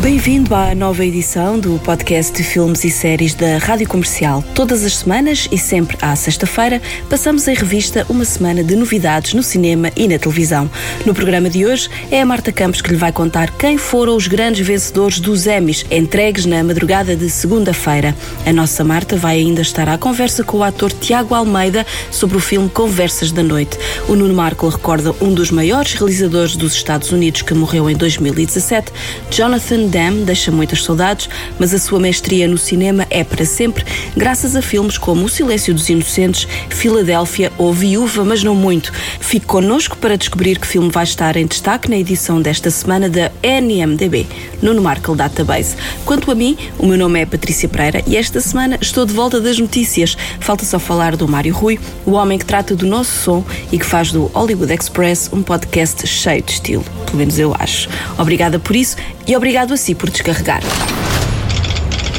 Bem-vindo à nova edição do podcast de filmes e séries da Rádio Comercial. Todas as semanas e sempre à sexta-feira, passamos em revista uma semana de novidades no cinema e na televisão. No programa de hoje é a Marta Campos que lhe vai contar quem foram os grandes vencedores dos Emmys, entregues na madrugada de segunda-feira. A nossa Marta vai ainda estar à conversa com o ator Tiago Almeida sobre o filme Conversas da Noite. O Nuno Marco recorda um dos maiores realizadores dos Estados Unidos que morreu em 2017, Jonathan Dam deixa muitas saudades, mas a sua mestria no cinema é para sempre, graças a filmes como O Silêncio dos Inocentes, Filadélfia ou Viúva, mas não muito. Fique connosco para descobrir que filme vai estar em destaque na edição desta semana da NMDB, no Markle Database. Quanto a mim, o meu nome é Patrícia Pereira e esta semana estou de volta das notícias. Falta só falar do Mário Rui, o homem que trata do nosso som e que faz do Hollywood Express um podcast cheio de estilo. Pelo menos eu acho. Obrigada por isso e obrigado a si por descarregar.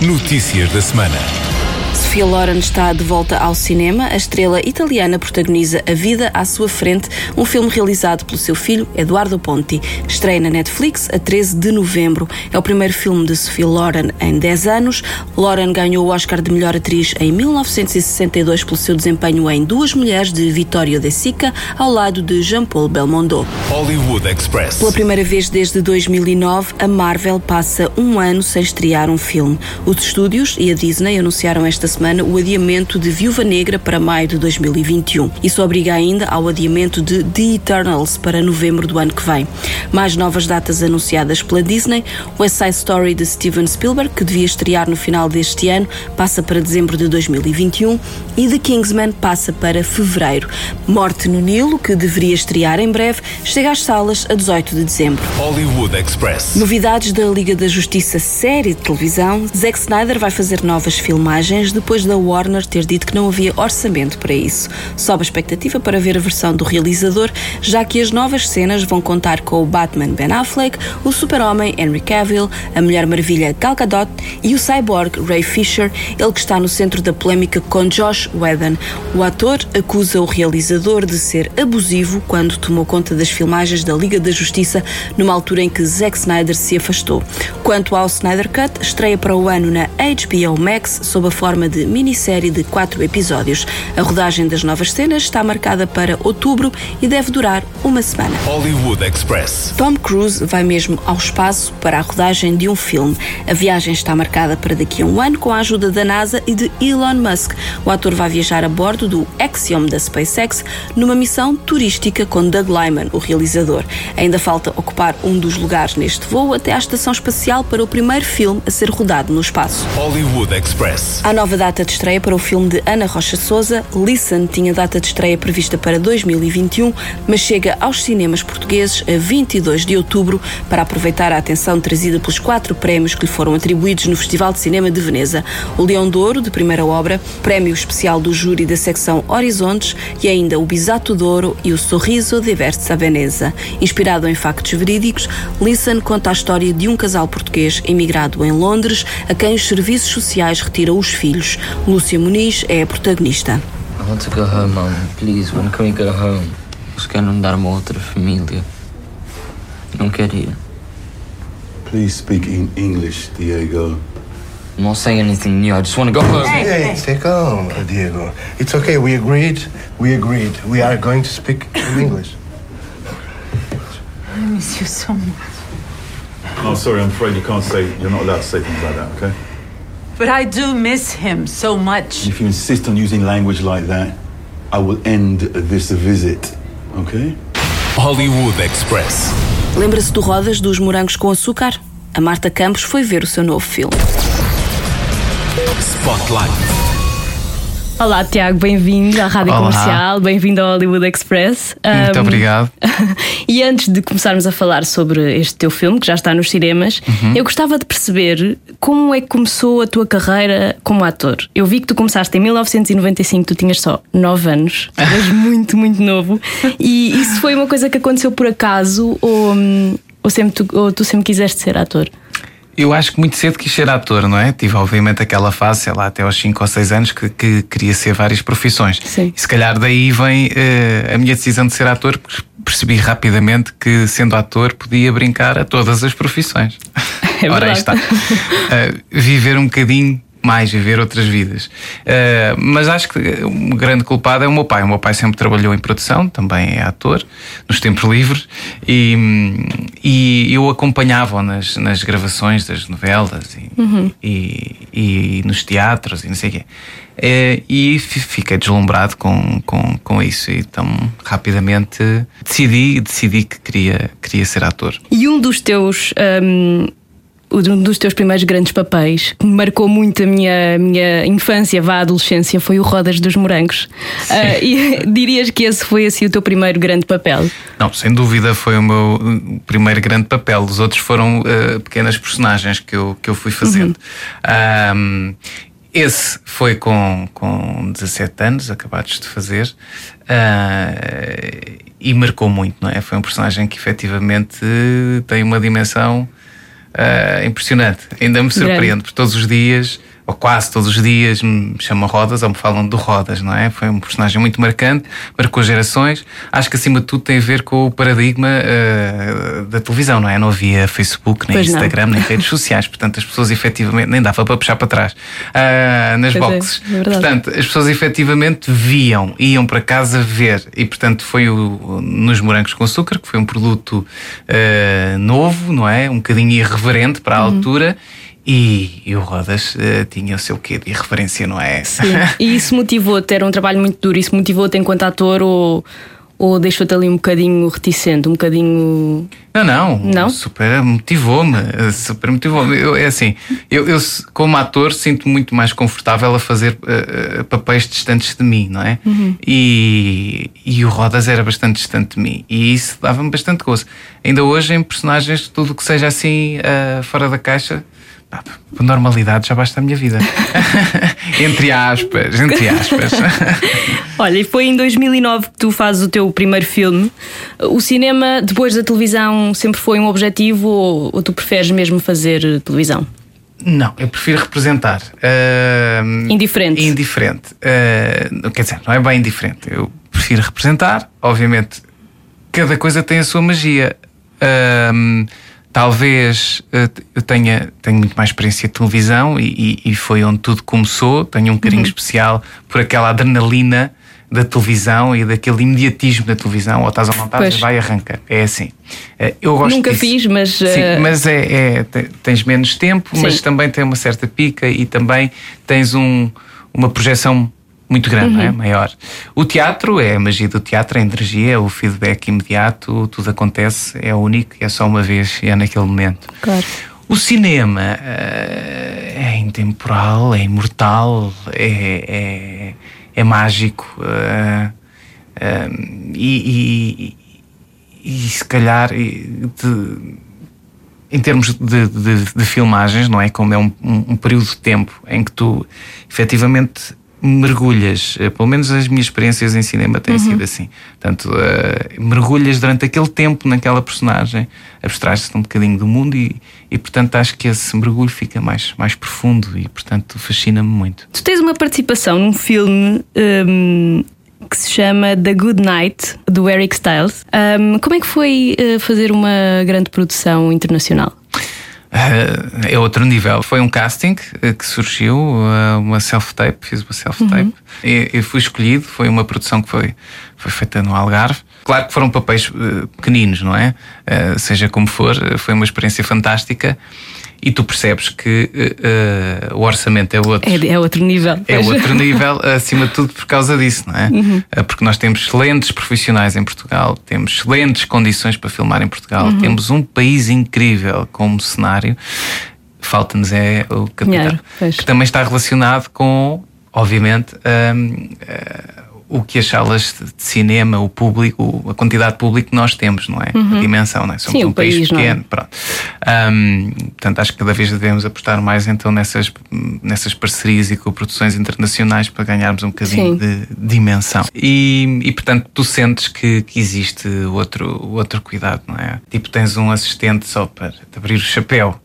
Notícias da semana. Sofia Loren está de volta ao cinema. A estrela italiana protagoniza A Vida à Sua Frente, um filme realizado pelo seu filho, Eduardo Ponti. Estreia na Netflix a 13 de novembro. É o primeiro filme de Sofia Loren em 10 anos. Loren ganhou o Oscar de Melhor Atriz em 1962 pelo seu desempenho em Duas Mulheres de Vittorio De Sica, ao lado de Jean-Paul Belmondo. Hollywood Express. Pela primeira vez desde 2009, a Marvel passa um ano sem estrear um filme. Os estúdios e a Disney anunciaram esta semana o adiamento de Viúva Negra para maio de 2021. Isso obriga ainda ao adiamento de The Eternals para novembro do ano que vem. Mais novas datas anunciadas pela Disney: West Side Story de Steven Spielberg, que devia estrear no final deste ano, passa para dezembro de 2021 e The Kingsman passa para fevereiro. Morte no Nilo, que deveria estrear em breve, chega às salas a 18 de dezembro. Hollywood Express. Novidades da Liga da Justiça série de televisão. Zack Snyder vai fazer novas filmagens depois da Warner ter dito que não havia orçamento para isso. Sobe a expectativa para ver a versão do realizador, já que as novas cenas vão contar com o Batman Ben Affleck, o Super-Homem Henry Cavill, a Mulher Maravilha Gal Gadot e o Cyborg Ray Fisher, ele que está no centro da polémica com Josh Whedon. O ator acusa o realizador de ser abusivo quando tomou conta das filmagens da Liga da Justiça numa altura em que Zack Snyder se afastou. Quanto ao Snyder Cut, estreia para o ano na HBO Max sob a forma de minissérie de quatro episódios. A rodagem das novas cenas está marcada para outubro e deve durar uma semana. Hollywood Express. Tom Cruise vai mesmo ao espaço para a rodagem de um filme. A viagem está marcada para daqui a um ano com a ajuda da NASA e de Elon Musk. O ator vai viajar a bordo do Axiom da SpaceX numa missão turística com Doug Lyman, o realizador. Ainda falta ocupar um dos lugares neste voo até à estação espacial para o primeiro filme a ser rodado no espaço. Hollywood Express. A nova data de estreia para o filme de Ana Rocha Souza, Listen, tinha data de estreia prevista para 2021, mas chega aos cinemas portugueses a 22 de outubro para aproveitar a atenção trazida pelos quatro prémios que lhe foram atribuídos no Festival de Cinema de Veneza: o Leão de Ouro, de primeira obra, prémio especial do júri da secção Horizontes e ainda o Bisato de Ouro e o Sorriso de Versa Veneza. Inspirado em factos verídicos, Listen conta a história de um casal português emigrado em Londres a quem os serviços sociais retiram os filhos. Lúcia Muniz é a protagonista. I want to go home, Mom. Please, when can we go home? Eu quero andar uma outra família. Não quero ir. Please speak in English, Diego. I'm not saying anything new. I just want to go home. Hey, take calm, Diego. It's okay. We agreed. We agreed. We are going to speak in English. I miss you so much. Oh, sorry, I'm afraid you can't say, you're not allowed to say things like that, okay? But I do miss him so much. If you insist on using language like that, I will end this visit, okay? Hollywood Express. Lembra-se do Rodas dos Morangos com Açúcar? A Marta Campos foi ver o seu novo filme. Spotlight. Olá, Tiago, bem-vindo à Rádio Olá. Comercial, bem-vindo ao Hollywood Express. Muito Um, obrigado. e antes de começarmos a falar sobre este teu filme, que já está nos cinemas, Uhum. eu gostava de perceber como é que começou a tua carreira como ator. Eu vi que tu começaste em 1995, tu tinhas só 9 anos, eras muito, muito novo. E isso foi uma coisa que aconteceu por acaso ou, hum, ou, sempre tu, ou tu sempre quiseste ser ator? Eu acho que muito cedo quis ser ator, não é? Tive, obviamente, aquela fase, sei lá, até aos 5 ou 6 anos, que, que queria ser várias profissões. Sim. E se calhar daí vem eh, a minha decisão de ser ator, porque percebi rapidamente que, sendo ator, podia brincar a todas as profissões. É Ora, aí está. Eh, viver um bocadinho mais, viver outras vidas. Eh, mas acho que um grande culpado é o meu pai. O meu pai sempre trabalhou em produção, também é ator, nos tempos livres, e, e eu acompanhava-o nas, nas gravações das novelas e, e, e nos teatros e não sei o quê. Eh, e fi- fiquei deslumbrado com, com, com isso. E então, rapidamente, decidi, decidi que queria, queria ser ator. E um dos teus. hum, um dos teus primeiros grandes papéis que marcou muito a minha, minha infância, vá à adolescência, foi o Rodas dos Morangos. Ah, e dirias que esse foi assim o teu primeiro grande papel? Não, sem dúvida foi o meu uh, primeiro grande papel. Os outros foram uh, pequenas personagens que eu, que eu fui fazendo. Um, esse foi com, com 17 anos, acabados de fazer, uh, e marcou muito, não é? Foi um personagem que efetivamente uh, tem uma dimensão uh, impressionante. Ainda me surpreende, Grande. porque todos os dias, ou quase todos os dias, me chamam Rodas ou me falam do Rodas, não é? Foi um personagem muito marcante, marcou gerações. Acho que acima de tudo tem a ver com o paradigma uh, da televisão, não é? Não havia Facebook, nem Pois não. Instagram, nem redes sociais, portanto as pessoas efetivamente nem dava para puxar para trás uh, nas Pois é, boxes. é verdade. portanto, as pessoas efetivamente viam, iam para casa ver, e portanto foi o, nos Morangos com Açúcar, que foi um produto uh, novo, não é? Um bocadinho irreverente para a Uhum. altura. E, e o Rodas uh, tinha o seu quê de irreverência, não é? Sim. E isso motivou-te? Era um trabalho muito duro. Isso motivou-te enquanto ator ou, ou deixou-te ali um bocadinho reticente? Um bocadinho. Não, não. Não? Super motivou-me. Super motivou-me. Eu, é assim, eu, eu, como ator, sinto muito mais confortável a fazer eh, papéis distantes de mim, não é? E, e o Rodas era bastante distante de mim. E isso dava-me bastante gozo. Ainda hoje, em personagens, tudo que seja assim, eh, fora da caixa. Pá, Por normalidade já basta a minha vida. entre aspas, entre aspas. Olha, e foi em 2009 que tu fazes o teu primeiro filme. O cinema, depois da televisão, sempre foi um objetivo ou, ou tu preferes mesmo fazer televisão? Não, eu prefiro representar. Ahm, Indiferente. Indiferente. Ah, quer dizer, não é bem indiferente. Eu prefiro representar. Obviamente, cada coisa tem a sua magia. Ahm, talvez ah, eu tenha, tenho muito mais experiência de televisão e, e- e foi onde tudo começou. Tenho um carinho especial por aquela adrenalina da televisão e daquele imediatismo da televisão. Ou estás a montar, Pois. vai e arranca. É assim. Ah, eu gosto Nunca disso. fiz, mas, Sim, eh, mas é, é- te- tens menos tempo, mas Sim. também tem uma certa pica e também tens um, uma projeção muito grande, não é? maior. O teatro é a magia do teatro, a energia, é o feedback imediato, tudo acontece, é único, é só uma vez e é naquele momento. Claro. O cinema eh, é intemporal, é imortal, é, é, é mágico eh, eh, e, e- e se calhar e de- em termos de, de- de filmagens, não é? Como é um, um- um período de tempo em que tu efetivamente mergulhas, eh, pelo menos as minhas experiências em cinema têm sido assim. Portanto, eh, mergulhas durante aquele tempo naquela personagem, abstrais-te um bocadinho do mundo e, e, portanto, acho que esse mergulho fica mais, mais profundo e, portanto, fascina-me muito. Tu tens uma participação num filme hum, que se chama The Good Night, do Eric Styles. Hum, como é que foi eh, fazer uma grande produção internacional? Uh, é outro nível. Foi um casting uh, que surgiu, uh, uma self-tape, fiz uma self-tape. E, e fui escolhido, foi uma produção que foi, foi feita no Algarve. Claro que foram papéis uh, pequeninos, não é? Uh, seja como for, foi uma experiência fantástica. E tu percebes que uh, uh, o orçamento é outro. É, é outro nível. É outro nível, acima de tudo, por causa disso, não é? Eh, Porque nós temos excelentes profissionais em Portugal, temos excelentes condições para filmar em Portugal, temos um país incrível como cenário. Falta-nos é o capital, Dinheiro, que também está relacionado com, obviamente, eh, o que as salas de cinema, o público, a quantidade de público que nós temos, não é? A dimensão, não é? Somos Sim, um país, país é? pequeno. Pronto. Hum, portanto, acho que cada vez devemos apostar mais então nessas, nessas parcerias e co-produções internacionais para ganharmos um bocadinho Sim. de dimensão. E, e, portanto, tu sentes que, que existe outro, outro cuidado, não é? Tipo, tens um assistente só para te abrir o chapéu.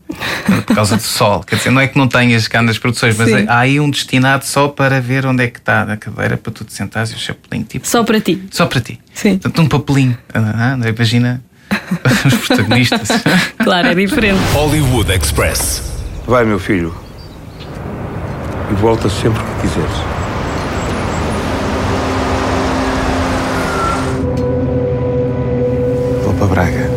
Por causa do sol. Quer dizer, não é que não tenhas cá nas produções, mas Sim. há aí um destinado só para ver onde é que está a cadeira para tu te sentares e o chapelinho, tipo. Só para ti. Só para ti. Sim. Portanto, um papelinho. Ah, ah, imagina os protagonistas. Claro, é diferente. Hollywood Express. Vai, meu filho. E volta sempre que quiseres. Vou para Braga.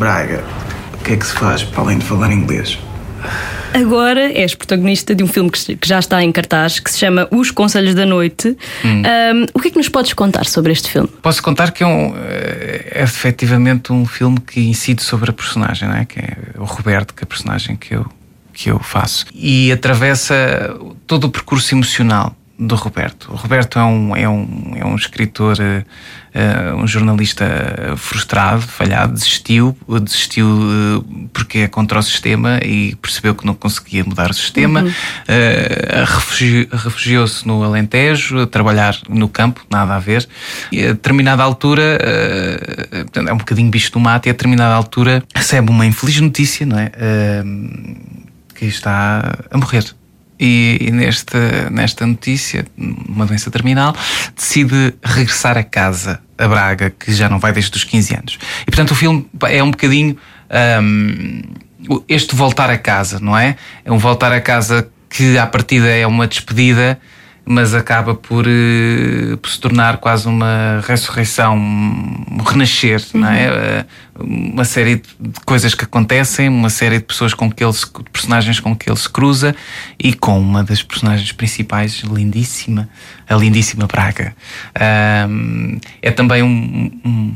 Braga? O que é que se faz para além de falar inglês? Agora és protagonista de um filme que já está em cartaz, que se chama Os Conselhos da Noite. Hum. Um, o que é que nos podes contar sobre este filme? Posso contar que é, um, eh, é efetivamente um filme que incide sobre a personagem, não é? que é o Roberto, que é a personagem que eu, que eu faço. E atravessa todo o percurso emocional do Roberto. O Roberto é um, é um, é um escritor, eh, um jornalista frustrado, falhado, desistiu, desistiu eh, porque é contra o sistema e percebeu que não conseguia mudar o sistema, eh, refugi- refugiou-se no Alentejo, a trabalhar no campo, nada a ver. E a determinada altura, é um bocadinho bicho do mato, e a determinada altura recebe uma infeliz notícia, não é? Que está a morrer. E, e nesta, nesta notícia, uma doença terminal, decide regressar a casa, a Braga, que já não vai desde os 15 anos. E portanto o filme é um bocadinho hum, este voltar a casa, não é? É um voltar a casa que à partida é uma despedida, mas acaba por, eh, por se tornar quase uma ressurreição, um renascer, não é? Eh, Uma série de coisas que acontecem, uma série de pessoas com que ele se, personagens com que ele se cruza e com uma das personagens principais, lindíssima, a lindíssima Braga. Ahm, é também um- um,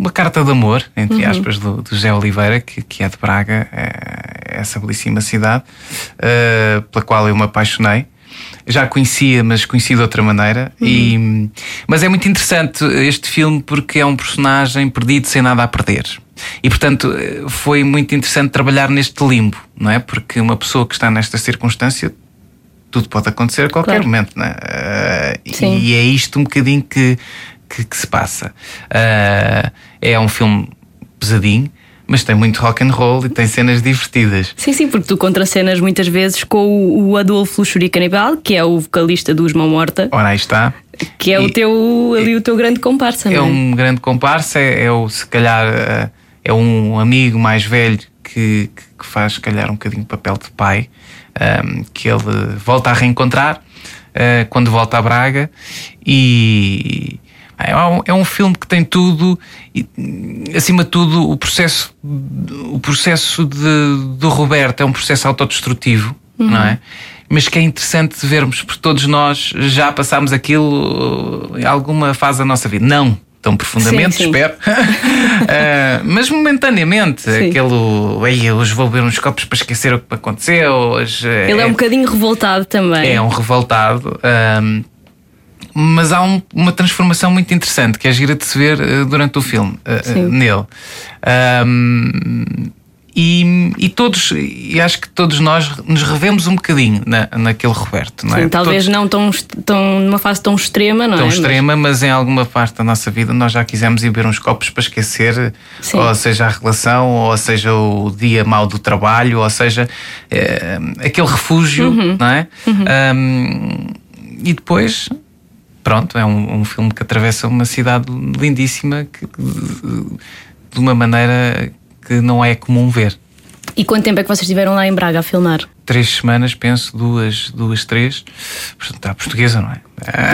uma carta de amor, entre Uhum. aspas, do, do José Oliveira, que, que é de Braga, é essa belíssima cidade, eh, pela qual eu me apaixonei. Já conhecia, mas conheci de outra maneira. E, mas é muito interessante este filme porque é um personagem perdido sem nada a perder. E portanto foi muito interessante trabalhar neste limbo, não é? Porque uma pessoa que está nesta circunstância tudo pode acontecer a qualquer Claro. momento, não é? Sim. e é isto um bocadinho que, que, que se passa. Eh, é um filme pesadinho, mas tem muito rock and roll e tem cenas divertidas. Sim, sim, porque tu contracenas muitas vezes com o, o Adolfo Luxuri Canibal, que é o vocalista dos Mão Morta, Ora, aí está. que é o E- teu, ali o teu grande comparsa, É não é? um grande comparsa, é, é o, se calhar, eh, é um amigo mais velho que, que- faz, se calhar, um bocadinho papel de pai, ehm, que ele volta a reencontrar eh, quando volta a Braga e. É um, é um filme que tem tudo, e, acima de tudo, o processo, o processo de, do Roberto é um processo autodestrutivo, não é? Mas que é interessante de vermos, porque todos nós já passámos aquilo em alguma fase da nossa vida. Não tão profundamente, Sim, sim. espero, Ah, mas momentaneamente. Sim. Aquele, "Ei, hoje vou beber uns copos para esquecer o que aconteceu. Hoje, Ele é um bocadinho revoltado também. é um revoltado. Mas há um- uma transformação muito interessante que é gira de se ver eh, durante o filme Sim. nele. Ahm, e, e todos, e acho que todos nós nos revemos um bocadinho na, naquele Roberto, não é? Sim, talvez Todos- não tão, tão numa fase tão extrema, não tão é? extrema, mas em alguma parte da nossa vida nós já quisemos ir beber uns copos para esquecer, Sim. ou seja, a relação, ou seja, o dia mau do trabalho, ou seja, eh, aquele refúgio, Uhum. não é? Ahm, e depois, pronto, é um, um filme que atravessa uma cidade lindíssima que- de uma maneira que não é comum ver. E quanto tempo é que vocês estiveram lá em Braga a filmar? Três semanas, penso, duas, duas, três. Portanto, está portuguesa, não é?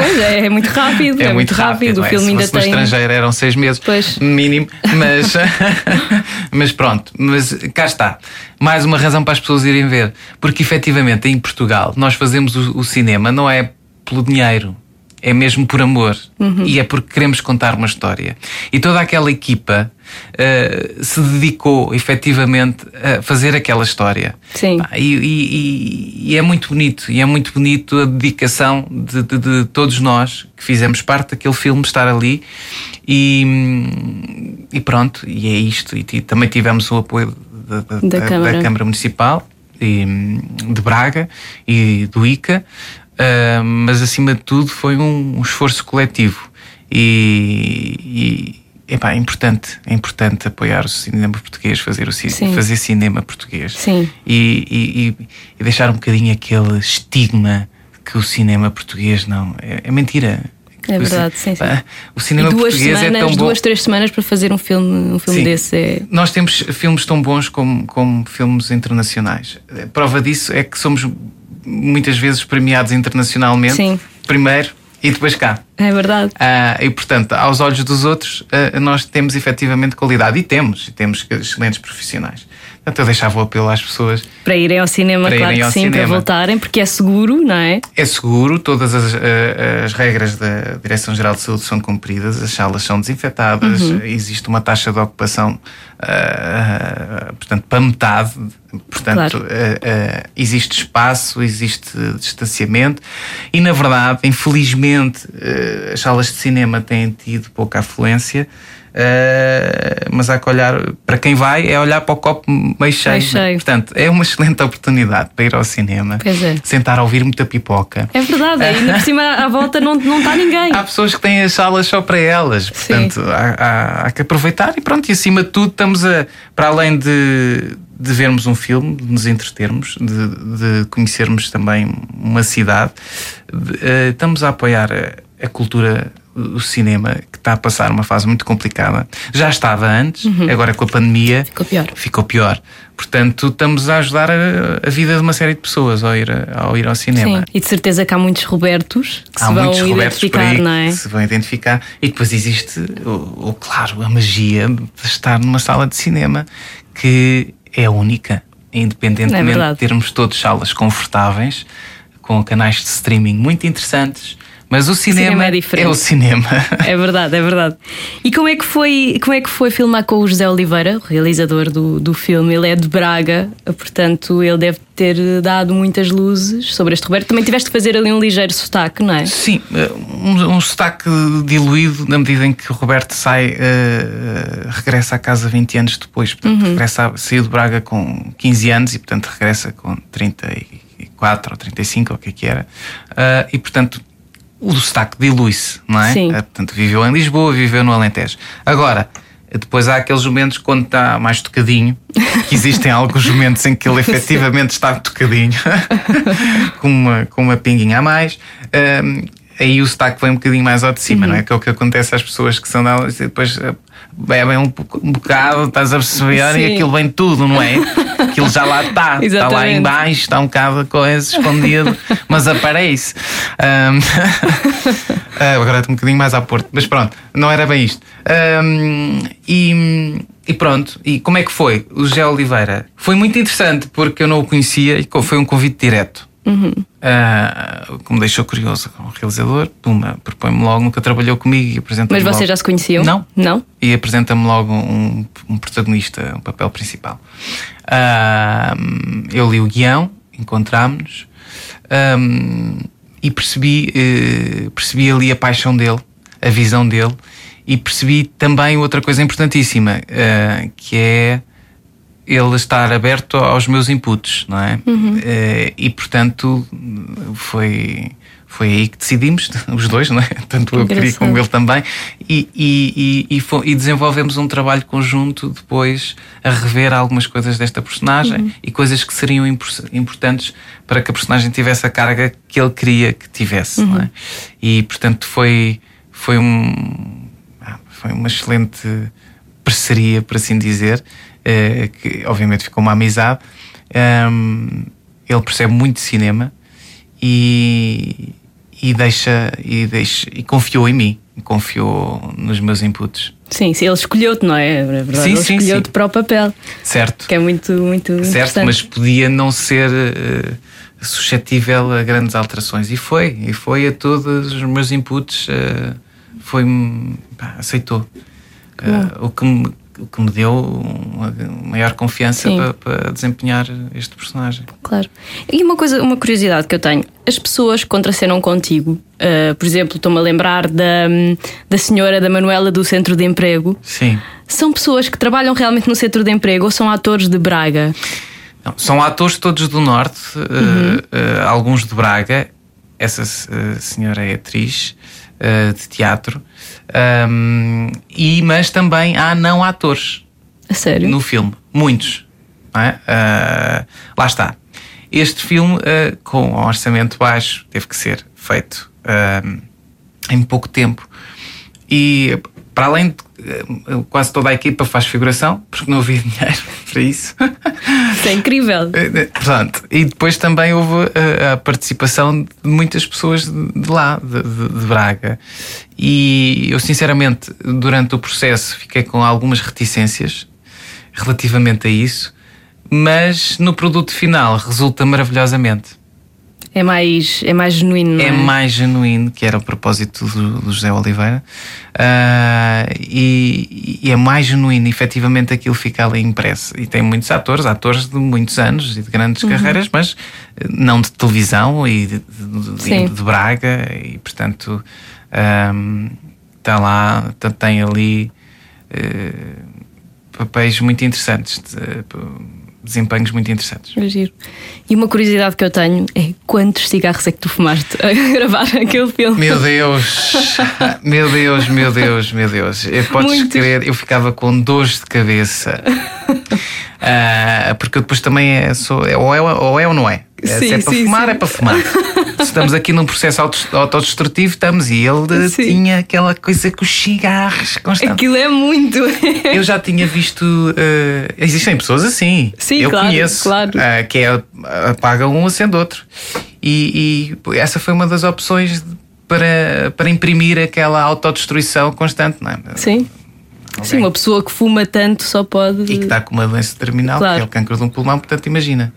Pois é, é muito rápido. É, muito rápido. não O é? filme Se ainda tem. estrangeiro eram seis meses, Pois. mínimo, mas, mas pronto, mas cá está. Mais uma razão para as pessoas irem ver, porque efetivamente em Portugal nós fazemos o, o cinema não é pelo dinheiro, é mesmo por amor e é porque queremos contar uma história. E toda aquela equipa eh, se dedicou efetivamente a fazer aquela história. Sim. E, e- e- é muito bonito, e é muito bonito a dedicação de, de- de todos nós que fizemos parte daquele filme estar ali. E, e pronto, e é isto. E, também tivemos o apoio da, da- Da Câmara. da Câmara Municipal de Braga e do ICA, ah, mas acima de tudo foi um, um esforço coletivo. E, e epá, é importante, é importante apoiar o cinema português, fazer, o ci- Sim. fazer cinema português Sim. e, e- e- deixar um bocadinho aquele estigma que o cinema português não. É, é mentira. É verdade, sim, sim. O cinema duas português semanas, é tão bom. duas, três semanas para fazer um filme, um filme Sim. desse. É... Nós temos filmes tão bons como, como filmes internacionais. A Prova disso é que somos muitas vezes premiados internacionalmente, Sim. primeiro e depois cá. É verdade. Ah, e portanto, aos olhos dos outros, ah, nós temos efetivamente qualidade e temos, e temos excelentes profissionais. Portanto, eu deixava o apelo às pessoas Para irem ao cinema, Para claro que sim, para cinema. voltarem, porque é seguro, não é? É seguro, todas as, eh, as regras da Direção-Geral de Saúde são cumpridas, as salas são desinfetadas, Uhum. existe uma taxa de ocupação, ah, portanto, para metade. Portanto, Claro. eh, eh, existe espaço, existe distanciamento e, na verdade, infelizmente, eh, as salas de cinema têm tido pouca afluência. Eh, mas há que olhar para quem vai é olhar para o copo meio cheio. cheio. Portanto, é uma excelente oportunidade para ir ao cinema, é. sentar a ouvir muita pipoca. É verdade, ainda por cima à volta não, não está ninguém. Há pessoas que têm as salas só para elas, portanto há, há- há que aproveitar e pronto, e acima de tudo estamos a, para além de, de vermos um filme, de nos entretermos, de, de conhecermos também uma cidade, de- eh, estamos a apoiar a, a cultura, o cinema, que está a passar uma fase muito complicada. Já estava antes, agora com a pandemia Uhum. Ficou pior. ficou pior. Portanto, estamos a ajudar a, a vida de uma série de pessoas ao ir, a- ao ir ao cinema. Sim. E de certeza que há muitos Robertos que Há se vão muitos Robertos por identificar, aí não é? que se vão identificar. E depois existe, o, o- claro, a magia de estar numa sala de cinema que é única, É independentemente verdade. de termos todos salas confortáveis, com canais de streaming muito interessantes. Mas o cinema, cinema é diferente. o cinema. É verdade, é verdade. E como é que foi, como é que foi filmar com o José Oliveira, o realizador do, do filme? Ele é de Braga, portanto, ele deve ter dado muitas luzes sobre este Roberto. Também tiveste que fazer ali um ligeiro sotaque, não é? Sim, eh, um, um sotaque diluído na medida em que o Roberto sai, eh, regressa à casa 20 anos depois. Portanto, Uhum. regressa, saiu de Braga com 15 anos e, portanto, regressa com 34 ou 35, ou o que é que era. Ah, e, portanto, o sotaque dilui-se, não é? Sim. Ah, portanto, viveu em Lisboa, viveu no Alentejo. Agora. Depois há aqueles momentos quando está mais tocadinho, que existem alguns momentos em que ele efetivamente está tocadinho, com, uma, com uma pinguinha a mais. Ahm, aí o sotaque vem um bocadinho mais ao de cima, não é? Que é o que acontece às pessoas que são e depois ah, bebem um, um bocado, estás a perceber, Sim. e aquilo vem tudo, não é? Aquilo já lá está, está lá Exatamente. em baixo, está um bocado a coisa escondido, mas aparece. Ahm, ah, agora estou um bocadinho mais à porta, mas pronto, não era bem isto. Ahm, e, e pronto, e como é que foi? O José Oliveira foi muito interessante porque eu não o conhecia e foi um convite direto. Ah, o que me deixou curioso com o realizador, Puma, propõe-me logo, nunca trabalhou comigo e apresenta-me Mas vocês logo- já se conheciam? Não. Não? E apresenta-me logo um, um protagonista, um papel principal. Ah, eu li o guião, encontrámos-nos ahm, e percebi, eh, percebi ali a paixão dele, a visão dele e percebi também outra coisa importantíssima, ah, que é ele estar aberto aos meus inputs, não é? Eh, e portanto foi, foi aí que decidimos, os dois, não é? Tanto eu queria como ele também, e, e, e, e, desenvolvemos um trabalho conjunto depois a rever algumas coisas desta personagem e coisas que seriam impor- importantes para que a personagem tivesse a carga que ele queria que tivesse, não é? E portanto foi, foi um ah, foi uma excelente parceria, por assim dizer, eh, que obviamente ficou uma amizade. Ahm, ele percebe muito de cinema e, e deixa e deixa e confiou em mim, confiou nos meus inputs. Sim, sim, ele escolheu-te, não é? É verdade, Sim, ele escolheu-te para o papel, Certo? que é muito, muito Certo, mas podia não ser eh, suscetível a grandes alterações. E foi, e foi a todos os meus inputs, uh, foi pá, aceitou. Uh, o, que me, o que me deu uma maior confiança para, para, desempenhar este personagem. Claro. E uma coisa, uma curiosidade que eu tenho: as pessoas que contracenam contigo, uh, por exemplo, estou-me a lembrar da, da senhora da Manuela do Centro de Emprego. Sim. São pessoas que trabalham realmente no Centro de Emprego ou são atores de Braga? Não, são atores todos do Norte, uhum. uh, alguns de Braga. Essa senhora é atriz de teatro. Um, e, mas também há não atores. Sério? No filme. Muitos. É? Uh, lá está. Este filme, uh, com um orçamento baixo, teve que ser feito uh, em pouco tempo. E para além de quase toda a equipa faz figuração, porque não havia dinheiro para isso. Isso é incrível. Pronto. E depois também houve a, a participação de muitas pessoas de lá, de, de, de, Braga. E eu, sinceramente, durante o processo fiquei com algumas reticências relativamente a isso, mas no produto final resulta maravilhosamente. É mais, é mais genuíno, é? é? mais genuíno, que era o propósito do, do José Oliveira. Uh, e, e, é mais genuíno, efetivamente aquilo fica ali impresso. E tem muitos atores, atores de muitos anos e de grandes uhum. carreiras, mas eh, não de televisão e de, de, de Braga, e portanto um, está lá, tem ali uh, papéis muito interessantes. De, desempenhos muito interessantes. Giro. E uma curiosidade que eu tenho é quantos cigarros é que tu fumaste a gravar aquele filme? Meu Deus, meu Deus, meu Deus, meu Deus. Podes Muitos. crer, eu ficava com dores de cabeça. Uh, porque eu depois também é, sou, é, ou, é, ou é ou não é. Sim, Se é para sim, fumar, sim. é para fumar. estamos aqui num processo autodestrutivo, estamos, e ele Sim. tinha aquela coisa com os cigarros constante. Aquilo é muito. Eu já tinha visto. Uh, existem pessoas assim. Sim, eu claro, conheço. Claro. Uh, que é apaga um, acende outro. E, e, essa foi uma das opções para, para imprimir aquela autodestruição constante, não é? Sim. Okay. Sim, uma pessoa que fuma tanto só pode. E que está com uma doença terminal, claro. que é o cancro de um pulmão, portanto, imagina.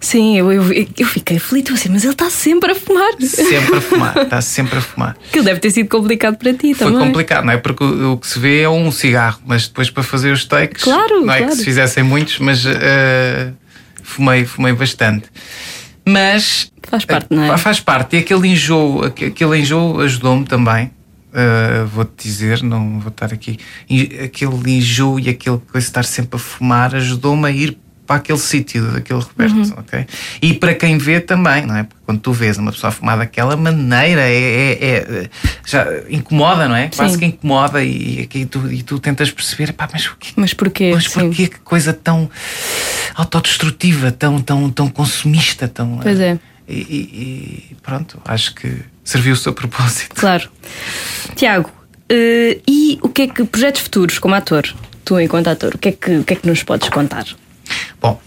Sim, eu, eu, eu fiquei aflito assim, mas ele está sempre a fumar. Sempre a fumar, está sempre a fumar. Aquilo deve ter sido complicado para ti Foi também. Foi complicado, não é? Porque o, o, que se vê é um cigarro, mas depois para fazer os takes, claro, não é claro. que se fizessem muitos, mas uh, fumei, fumei bastante. Mas faz parte, não é? Faz parte, e aquele enjoo, aquele enjoo ajudou-me também. Uh, vou-te dizer, não vou estar aqui. Aquele enjoo e aquele coisa de estar sempre a fumar ajudou-me a ir para aquele sítio daquele Roberto, uhum. ok? E para quem vê também, não é? Porque quando tu vês uma pessoa fumar daquela maneira, é, é, é já incomoda, não é? Sim. Quase que incomoda e, e, tu, e tu tentas perceber, pá, mas o quê? Mas porquê? Mas porquê? Que coisa tão autodestrutiva, tão, tão, tão consumista, tão. Pois é. E, e, pronto, acho que serviu o seu propósito. Claro. Tiago, uh, e o que é que projetos futuros como ator? Tu, enquanto ator, o que é que, o que, é que nos podes contar? Bom,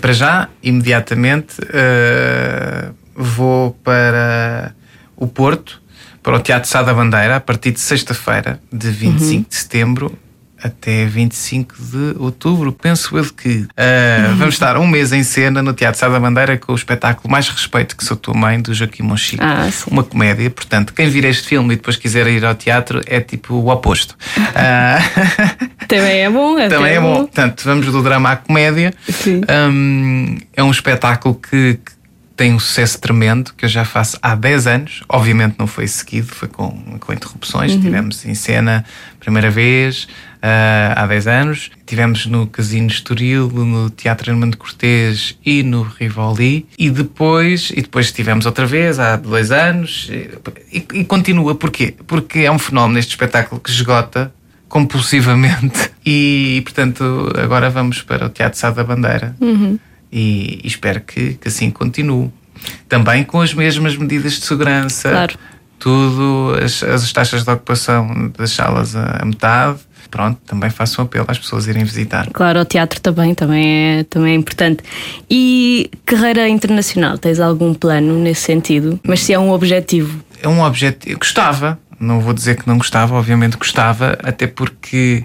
para já, imediatamente, uh, vou para o Porto, para o Teatro Sá da Bandeira, a partir de sexta-feira, de 25 uhum. de setembro, até 25 de outubro, penso eu que uh, vamos estar um mês em cena no Teatro Sá da Bandeira com o espetáculo Mais Respeito que Sou Tua Mãe, do Joaquim Monchique. Ah, uma comédia, portanto, quem vir este filme e depois quiser ir ao teatro é tipo o oposto. Uh, também é bom, é Também é bom. bom. Portanto, vamos do drama à comédia. Um, é um espetáculo que, que tem um sucesso tremendo que eu já faço há 10 anos. Obviamente não foi seguido, foi com, com interrupções. Uhum. Tivemos em cena primeira vez uh, há 10 anos. Tivemos no Casino Estoril, no Teatro Armando Cortês e no Rivoli. E depois, e depois tivemos outra vez há dois anos. E, e continua. Porquê? Porque é um fenómeno este espetáculo que esgota compulsivamente. E, portanto, agora vamos para o Teatro Sá da Bandeira. Uhum e, e espero que, que, assim continue. Também com as mesmas medidas de segurança, claro. tudo, as, as taxas de ocupação das salas a, a metade. Pronto, também faço um apelo às pessoas irem visitar. Claro, o teatro também, também é, também é importante. E carreira internacional, tens algum plano nesse sentido? Mas se é um objetivo? É um objetivo. Gostava, não vou dizer que não gostava, obviamente gostava, até porque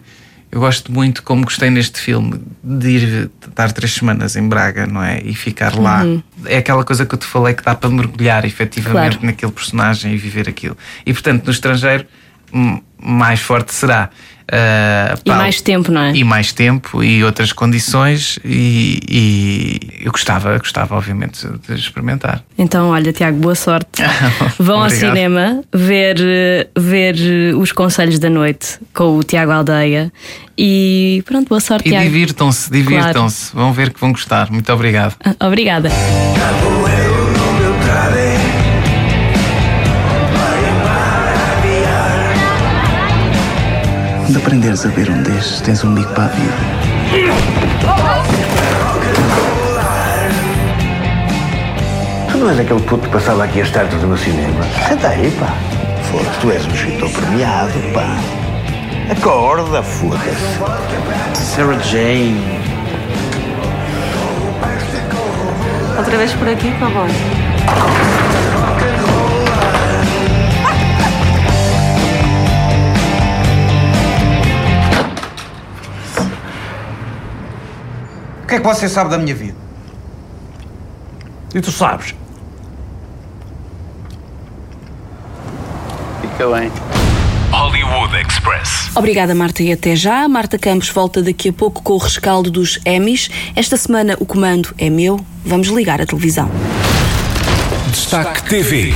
Eu gosto muito, como gostei neste filme, de ir estar três semanas em Braga, não é? E ficar lá. Uhum. É aquela coisa que eu te falei que dá para mergulhar efetivamente Claro. naquele personagem e viver aquilo. E portanto, no estrangeiro, hum, mais forte será. Ah, E pá, mais tempo, não é? e mais tempo e outras condições e, e eu gostava, gostava obviamente de experimentar. Então, olha, Tiago, boa sorte. Vão ao cinema ver, eh, ver eh, os Conselhos da Noite com o Tiago Aldeia. E pronto, boa sorte, E Tiago. divirtam-se, divirtam-se, vão ver que vão gostar. Muito obrigado. Ah, Obrigada. Quando aprenderes a ver um destes, tens um amigo para a vida. Tu não és aquele puto que passava aqui as tardes no cinema? Senta aí, pá. Foda-se, tu és um escritor premiado, pá. Acorda, foda-se. Sarah Jane. Outra vez por aqui, cowboy. Que é que você sabe da minha vida? E tu sabes? Fica bem. Hollywood Express. Obrigada, Marta, e até já. Marta Campos volta daqui a pouco com o rescaldo dos Emmys. Esta semana o comando é meu. Vamos ligar a televisão. Destaque TV.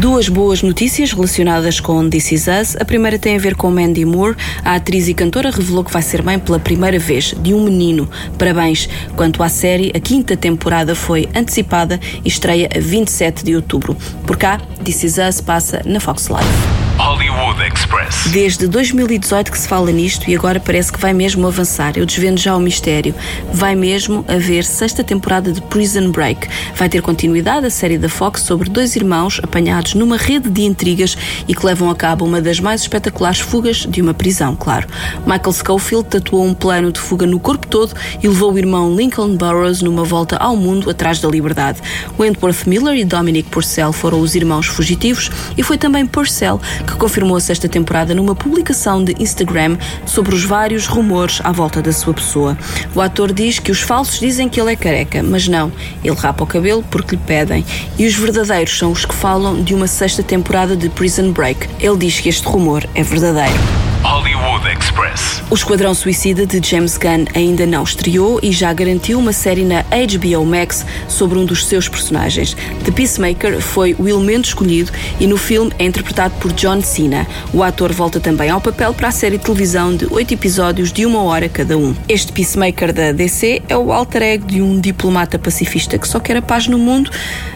Duas boas notícias relacionadas com This Is Us. A primeira tem a ver com Mandy Moore. A atriz e cantora revelou que vai ser mãe pela primeira vez de um menino. Parabéns. Quanto à série, a quinta temporada foi antecipada e estreia a 27 de outubro. Por cá, This Is Us passa na Fox Live. Hollywood Express. Desde 2018 que se fala nisto e agora parece que vai mesmo avançar. Eu desvendo já o mistério. Vai mesmo haver sexta temporada de Prison Break. Vai ter continuidade a série da Fox sobre dois irmãos apanhados numa rede de intrigas e que levam a cabo uma das mais espetaculares fugas de uma prisão, claro. Michael Schofield tatuou um plano de fuga no corpo todo e levou o irmão Lincoln Burrows numa volta ao mundo atrás da liberdade. Wentworth Miller e Dominic Purcell foram os irmãos fugitivos e foi também Purcell que confirmou a sexta temporada numa publicação de Instagram sobre os vários rumores à volta da sua pessoa. O ator diz que os falsos dizem que ele é careca, mas não, ele rapa o cabelo porque lhe pedem. E os verdadeiros são os que falam de uma sexta temporada de Prison Break. Ele diz que este rumor é verdadeiro. Hollywood Express. O Esquadrão Suicida de James Gunn ainda não estreou e já garantiu uma série na HBO Max sobre um dos seus personagens. The Peacemaker foi o elemento escolhido e no filme é interpretado por John Cena. O ator volta também ao papel para a série de televisão de oito episódios de uma hora cada um. Este Peacemaker da DC é o alter ego de um diplomata pacifista que só quer a paz no mundo,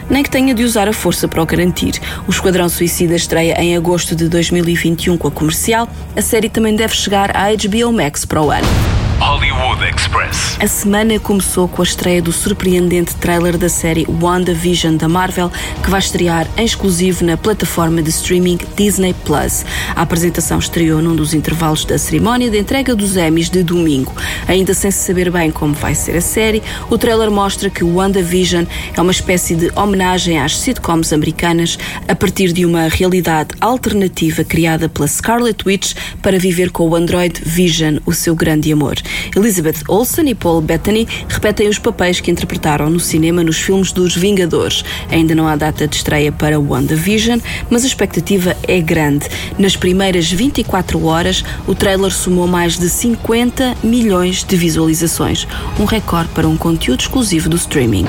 nem que tenha de usar a força para o garantir. O Esquadrão Suicida estreia em agosto de 2021 com a comercial. A série também deve chegar à HBO Max para o ano. Hollywood Express. A semana começou com a estreia do surpreendente trailer da série WandaVision da Marvel, que vai estrear em exclusivo na plataforma de streaming Disney Plus. A apresentação estreou num dos intervalos da cerimónia de entrega dos Emmys de domingo. Ainda sem se saber bem como vai ser a série, o trailer mostra que WandaVision é uma espécie de homenagem às sitcoms americanas a partir de uma realidade alternativa criada pela Scarlet Witch para viver com o android Vision, o seu grande amor. Elizabeth Olsen e Paul Bettany repetem os papéis que interpretaram no cinema nos filmes dos Vingadores. Ainda não há data de estreia para WandaVision, mas a expectativa é grande. Nas primeiras 24 horas, o trailer somou mais de 50 milhões de visualizações, um recorde para um conteúdo exclusivo do streaming.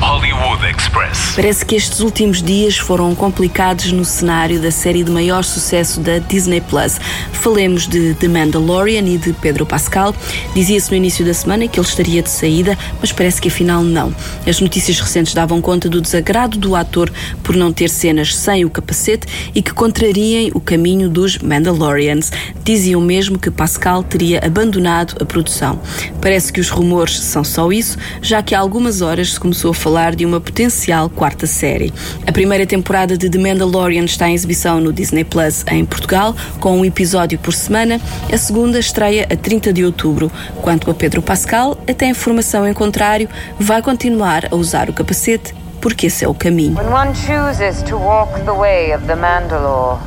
Hollywood Express. Parece que estes últimos dias foram complicados no cenário da série de maior sucesso da Disney Plus. Falemos de The Mandalorian e de Pedro Pascal. Dizia-se no início da semana que ele estaria de saída, mas parece que afinal não. As notícias recentes davam conta do desagrado do ator por não ter cenas sem o capacete e que contrariem o caminho dos Mandalorians. Diziam mesmo que Pascal teria abandonado a produção. Parece que os rumores são só isso, já que há algumas horas se começou a falar de uma potencial quarta série. A primeira temporada de The Mandalorian está em exibição no Disney Plus em Portugal, com um episódio por semana. A segunda estreia a 30 de outubro. Quanto a Pedro Pascal, até informação em contrário, vai continuar a usar o capacete porque esse é o caminho. When one chooses to walk the way of the Mandalore,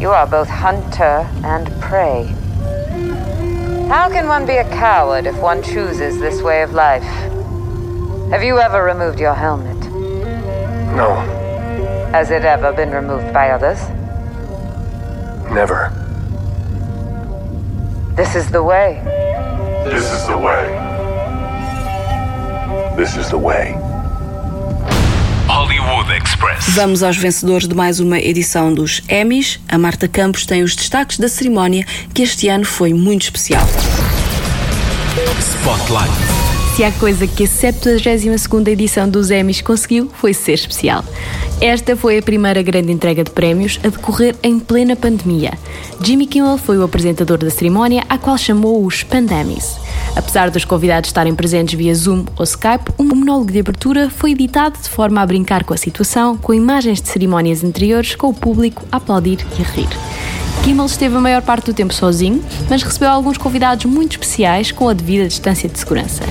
you are both hunter and prey. How can one be a coward if one chooses this way of life? Have you ever removed your helmet? No, Has it ever been removed by others? never. This is the way. This is the way. This is the way. Hollywood Express. Vamos aos vencedores de mais uma edição dos Emmys. A Marta Campos tem os destaques da cerimónia, que este ano foi muito especial. Spotlight. Se há coisa que a 72ª edição dos Emmys conseguiu, foi ser especial. Esta foi a primeira grande entrega de prémios a decorrer em plena pandemia. Jimmy Kimmel foi o apresentador da cerimónia, a qual chamou os Pandemis. Apesar dos convidados estarem presentes via Zoom ou Skype, um monólogo de abertura foi editado de forma a brincar com a situação, com imagens de cerimónias anteriores, com o público a aplaudir e a rir. Kimmel esteve a maior parte do tempo sozinho, mas recebeu alguns convidados muito especiais com a devida distância de segurança.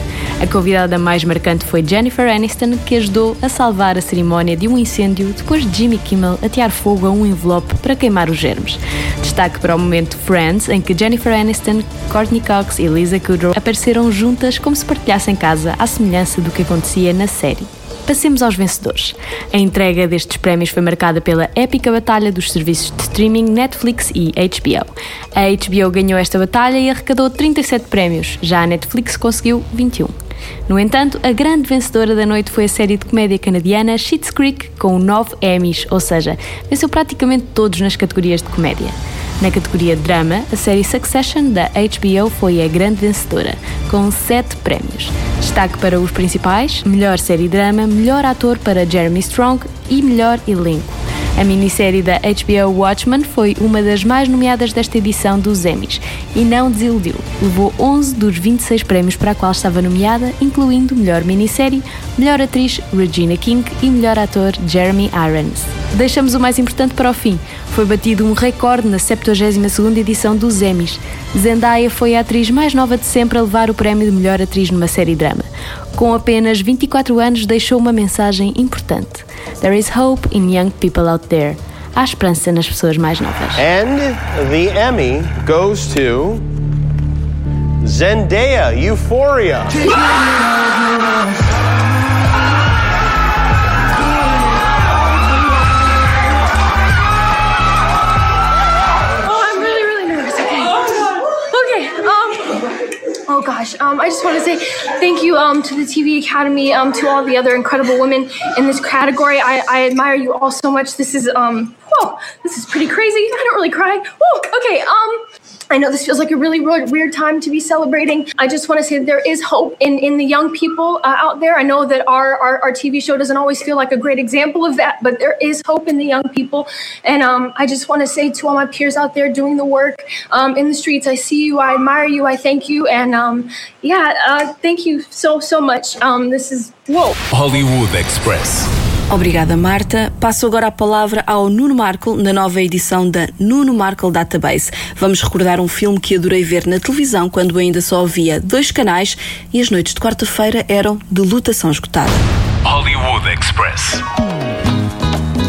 A convidada mais marcante foi Jennifer Aniston, que ajudou a salvar a cerimónia de um incêndio depois de Jimmy Kimmel atear fogo a um envelope para queimar os germes. Destaque para o momento Friends, em que Jennifer Aniston, Courtney Cox e Lisa Kudrow apareceram juntas como se partilhassem casa, à semelhança do que acontecia na série. Passemos aos vencedores. A entrega destes prémios foi marcada pela épica batalha dos serviços de streaming Netflix e HBO. A HBO ganhou esta batalha e arrecadou 37 prémios, já a Netflix conseguiu 21. No entanto, a grande vencedora da noite foi a série de comédia canadiana Schitt's Creek, com 9 Emmys, ou seja, venceu praticamente todos nas categorias de comédia. Na categoria drama, a série Succession da HBO foi a grande vencedora, com 7 prémios. Destaque para os principais: melhor série drama, melhor ator para Jeremy Strong e melhor elenco. A minissérie da HBO Watchmen foi uma das mais nomeadas desta edição dos Emmys e não desiludiu. Levou 11 dos 26 prémios para a qual estava nomeada, incluindo melhor minissérie, melhor atriz Regina King e melhor ator Jeremy Irons. Deixamos o mais importante para o fim. Foi batido um recorde na 72ª edição dos Emmys. Zendaya foi a atriz mais nova de sempre a levar o prémio de melhor atriz numa série drama. Com apenas 24 anos, deixou uma mensagem importante. There is hope in young people out there. Há esperança nas pessoas mais novas. And the Emmy goes to Zendaya Euphoria. gosh. Um. I just want to say thank you. Um. To the TV Academy. Um. To all the other incredible women in this category. I, I admire you all so much. This is um. Whoa. This is pretty crazy. I don't really cry. Whoa. Okay. Um. I know this feels like a really weird, weird time to be celebrating. I just want to say there is hope in, in the young people uh, out there. I know that our, our, our TV show doesn't always feel like a great example of that, but there is hope in the young people. And um, I just want to say to all my peers out there doing the work um, in the streets, I see you, I admire you, I thank you. And um, yeah, uh, thank you so, so much. Um, this is, whoa. Hollywood Express. Obrigada, Marta. Passo agora a palavra ao Nuno Markle na nova edição da Nuno Markle Database. Vamos recordar um filme que adorei ver na televisão quando ainda só havia dois canais e as noites de quarta-feira eram de lutação esgotada. Hollywood Express.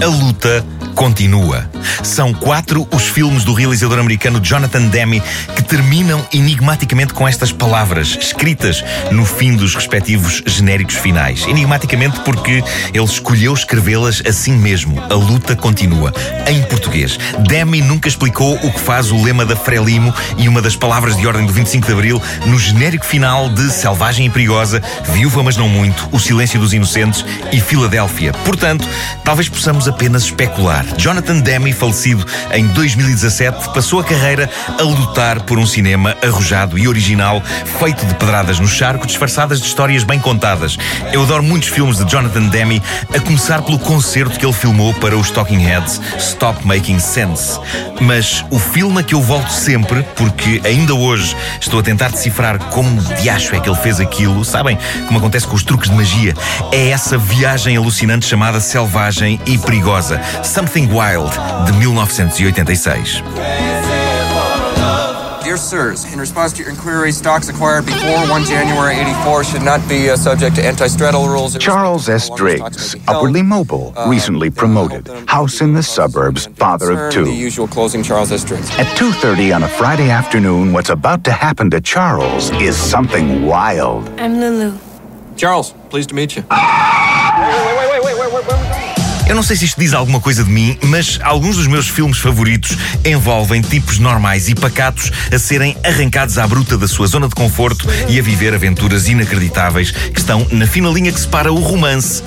A luta continua. São quatro os filmes do realizador americano Jonathan Demme que terminam enigmaticamente com estas palavras escritas no fim dos respectivos genéricos finais. Enigmaticamente porque ele escolheu escrevê-las assim mesmo. A luta continua. Em português. Demme nunca explicou o que faz o lema da Frelimo e uma das palavras de ordem do 25 de Abril no genérico final de Selvagem e Perigosa, Viúva mas não muito, O Silêncio dos Inocentes e Filadélfia. Portanto, talvez possamos apenas especular. Jonathan Demme, falecido em 2017, passou a carreira a lutar por um cinema arrojado e original, feito de pedradas no charco, disfarçadas de histórias bem contadas. Eu adoro muitos filmes de Jonathan Demme, a começar pelo concerto que ele filmou para os Talking Heads, Stop Making Sense. Mas o filme a que eu volto sempre, porque ainda hoje estou a tentar decifrar como de acho é que ele fez aquilo, sabem? Como acontece com os truques de magia, é essa viagem alucinante chamada Selvagem e Perigosa. Something Wild, de 1986. Dear sirs, in response to your inquiry, stocks acquired before 1 January 84 should not be uh, subject to anti-straddle rules. Charles S. Driggs, upwardly mobile, recently promoted, house in the suburbs, father of two. The two. usual closing Charles S. Driggs. At 2.30 on a Friday afternoon, what's about to happen to Charles is something wild. I'm Lulu. Charles, pleased to meet you. Eu não sei se isto diz alguma coisa de mim, mas alguns dos meus filmes favoritos envolvem tipos normais e pacatos a serem arrancados à bruta da sua zona de conforto e a viver aventuras inacreditáveis que estão na fina linha que separa o romance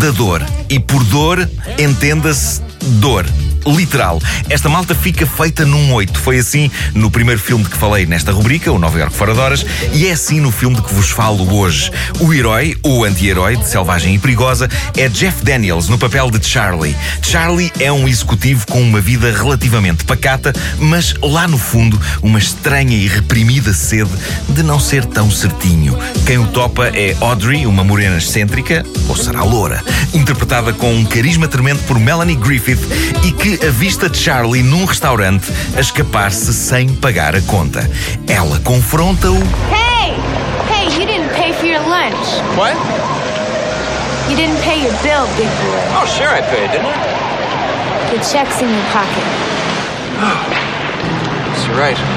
da dor. E por dor, entenda-se dor. Literal. Esta malta fica feita num oito. Foi assim no primeiro filme de que falei nesta rubrica, o Nova York Fora de Horas, e é assim no filme de que vos falo hoje. O herói, ou anti-herói, de Selvagem e Perigosa, é Jeff Daniels, no papel de Charlie. Charlie é um executivo com uma vida relativamente pacata, mas lá no fundo, uma estranha e reprimida sede de não ser tão certinho. Quem o topa é Audrey, uma morena excêntrica, ou será loura, interpretada com um carisma tremendo por Melanie Griffith e que avista Charlie num restaurante a escapar-se sem pagar a conta. Ela confronta-o Hey! Hey, you didn't pay for your lunch. What? You didn't pay your bill, big boy. Oh, sure I paid, didn't I? The check's in your pocket. You're right.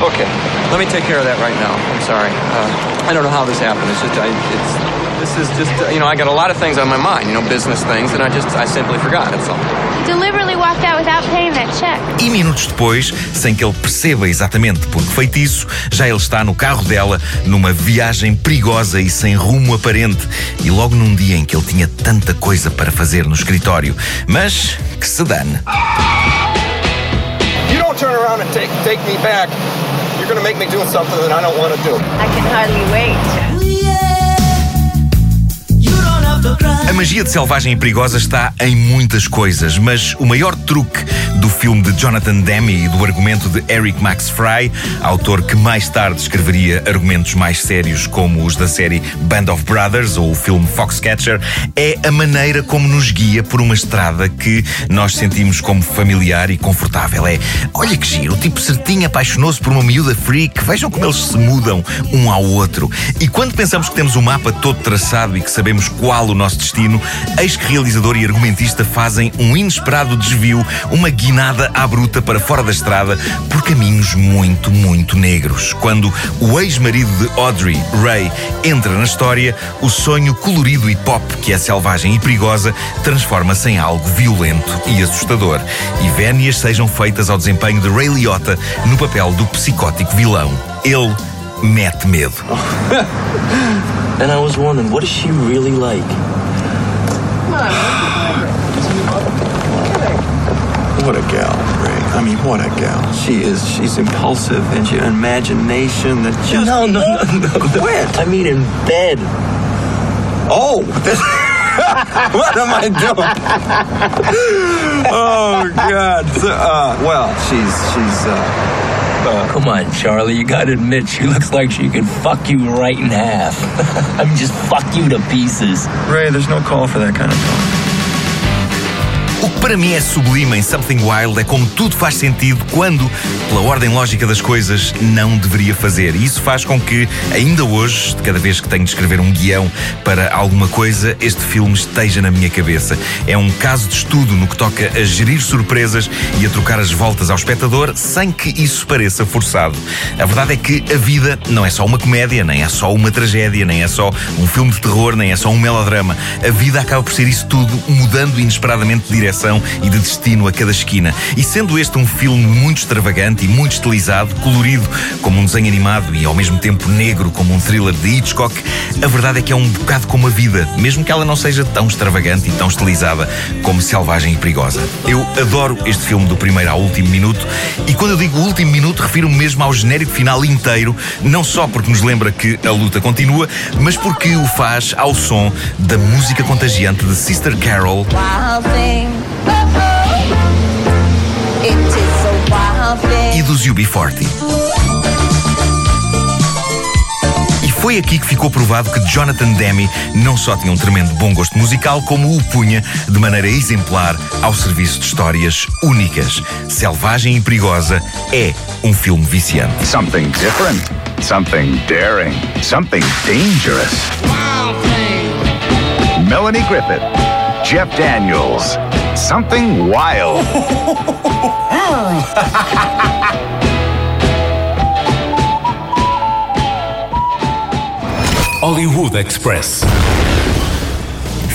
Okay, let me take care of that right now. I'm sorry. Uh, I don't know how this happened. It's just, I, it's, this is just, you know, I got a lot of things on my mind, you know, business things, and I just, I simply forgot. That's all. You deliberately walked out without paying that check. E minutos depois, sem que ele perceba exatamente por que feitiço, já ele está no carro dela, numa viagem perigosa e sem rumo aparente. E logo num dia em que ele tinha tanta coisa para fazer no escritório. Mas que se dane. You don't turn around and take take me back. You're gonna make me do something that I don't want to do. I can hardly wait. rock. A magia de Selvagem e Perigosa está em muitas coisas, mas o maior truque do filme de Jonathan Demme e do argumento de Eric Max Fry, autor que mais tarde escreveria argumentos mais sérios como os da série Band of Brothers ou o filme Foxcatcher, é a maneira como nos guia por uma estrada que nós sentimos como familiar e confortável. É, olha que giro, o tipo certinho apaixonou-se por uma miúda freak, vejam como eles se mudam um ao outro. E quando pensamos que temos o mapa todo traçado e que sabemos qual o nosso destino, eis que realizador e argumentista fazem um inesperado desvio, uma guinada à bruta para fora da estrada por caminhos muito, muito negros. Quando o ex-marido de Audrey, Ray, entra na história, o sonho colorido e pop que é selvagem e perigosa transforma-se em algo violento e assustador. E vénias sejam feitas ao desempenho de Ray Liotta no papel do psicótico vilão. Ele mete medo. And I was wondering, what is she really like? What a gal, Ray. I mean, what a gal. She is. She's impulsive and she imagination that just. No, no, no, no. Quit. I mean, in bed. Oh, what am I doing? oh God. So, uh, well, she's she's. Uh, Uh, Come on, Charlie, you gotta admit, she looks like she could fuck you right in half. I mean, just fuck you to pieces. Ray, there's no call for that kind of talk. O que para mim é sublime em Something Wild é como tudo faz sentido quando, pela ordem lógica das coisas, não deveria fazer. E isso faz com que, ainda hoje, de cada vez que tenho de escrever um guião para alguma coisa, este filme esteja na minha cabeça. É um caso de estudo no que toca a gerir surpresas e a trocar as voltas ao espectador sem que isso pareça forçado. A verdade é que a vida não é só uma comédia, nem é só uma tragédia, nem é só um filme de terror, nem é só um melodrama. A vida acaba por ser isso tudo, mudando inesperadamente de direção e de destino a cada esquina. E sendo este um filme muito extravagante e muito estilizado, colorido como um desenho animado e ao mesmo tempo negro como um thriller de Hitchcock, a verdade é que é um bocado como a vida, mesmo que ela não seja tão extravagante e tão estilizada como selvagem e perigosa. Eu adoro este filme do primeiro ao último minuto e quando eu digo último minuto refiro-me mesmo ao genérico final inteiro, não só porque nos lembra que a luta continua, mas porque o faz ao som da música contagiante de Sister Carol e dos UB40. E foi aqui que ficou provado que Jonathan Demme não só tinha um tremendo bom gosto musical, como o punha de maneira exemplar ao serviço de histórias únicas. Selvagem e Perigosa é um filme viciante. Something different, something daring, something dangerous. Melanie Griffith, Jeff Daniels, something wild. Hollywood Express.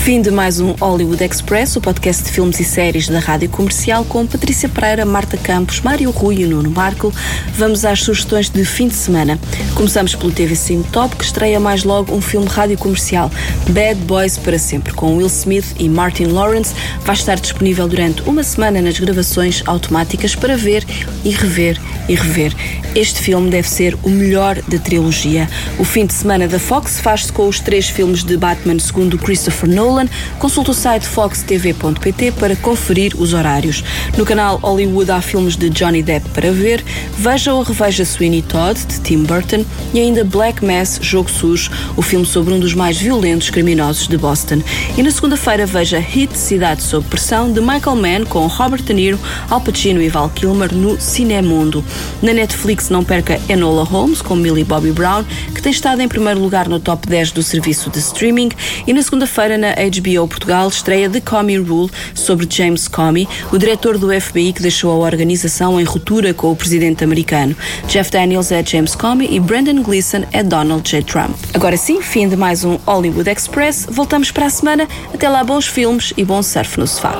Fim de mais um Hollywood Express, o podcast de filmes e séries da Rádio Comercial com Patrícia Pereira, Marta Campos, Mário Rui e Nuno Marco. Vamos às sugestões de fim de semana. Começamos pelo TV Cine Top, que estreia mais logo um filme rádio comercial, Bad Boys para Sempre, com Will Smith e Martin Lawrence. Vai estar disponível durante uma semana nas gravações automáticas para ver e rever e rever. Este filme deve ser o melhor da trilogia. O fim de semana da Fox faz-se com os três filmes de Batman segundo Christopher Nolan. Consulte o site foxtv.pt para conferir os horários. No canal Hollywood há filmes de Johnny Depp para ver. Veja ou reveja Sweeney Todd, de Tim Burton, e ainda Black Mass, Jogo Sujo, o filme sobre um dos mais violentos criminosos de Boston. E na segunda-feira veja Hit Cidade sob Pressão, de Michael Mann, com Robert De Niro, Al Pacino e Val Kilmer no Cinemundo. Na Netflix não perca Enola Holmes, com Millie Bobby Brown, que tem estado em primeiro lugar no top 10 do serviço de streaming. E na segunda-feira na HBO Portugal estreia The Comey Rule sobre James Comey, o diretor do FBI que deixou a organização em ruptura com o presidente americano. Jeff Daniels é James Comey e Brandon Gleeson é Donald J. Trump. Agora sim, fim de mais um Hollywood Express. Voltamos para a semana. Até lá, bons filmes e bom surf no sofá.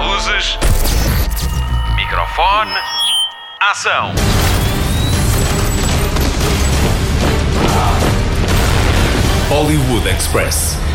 Luzes. Microfone. Ação. Hollywood Express.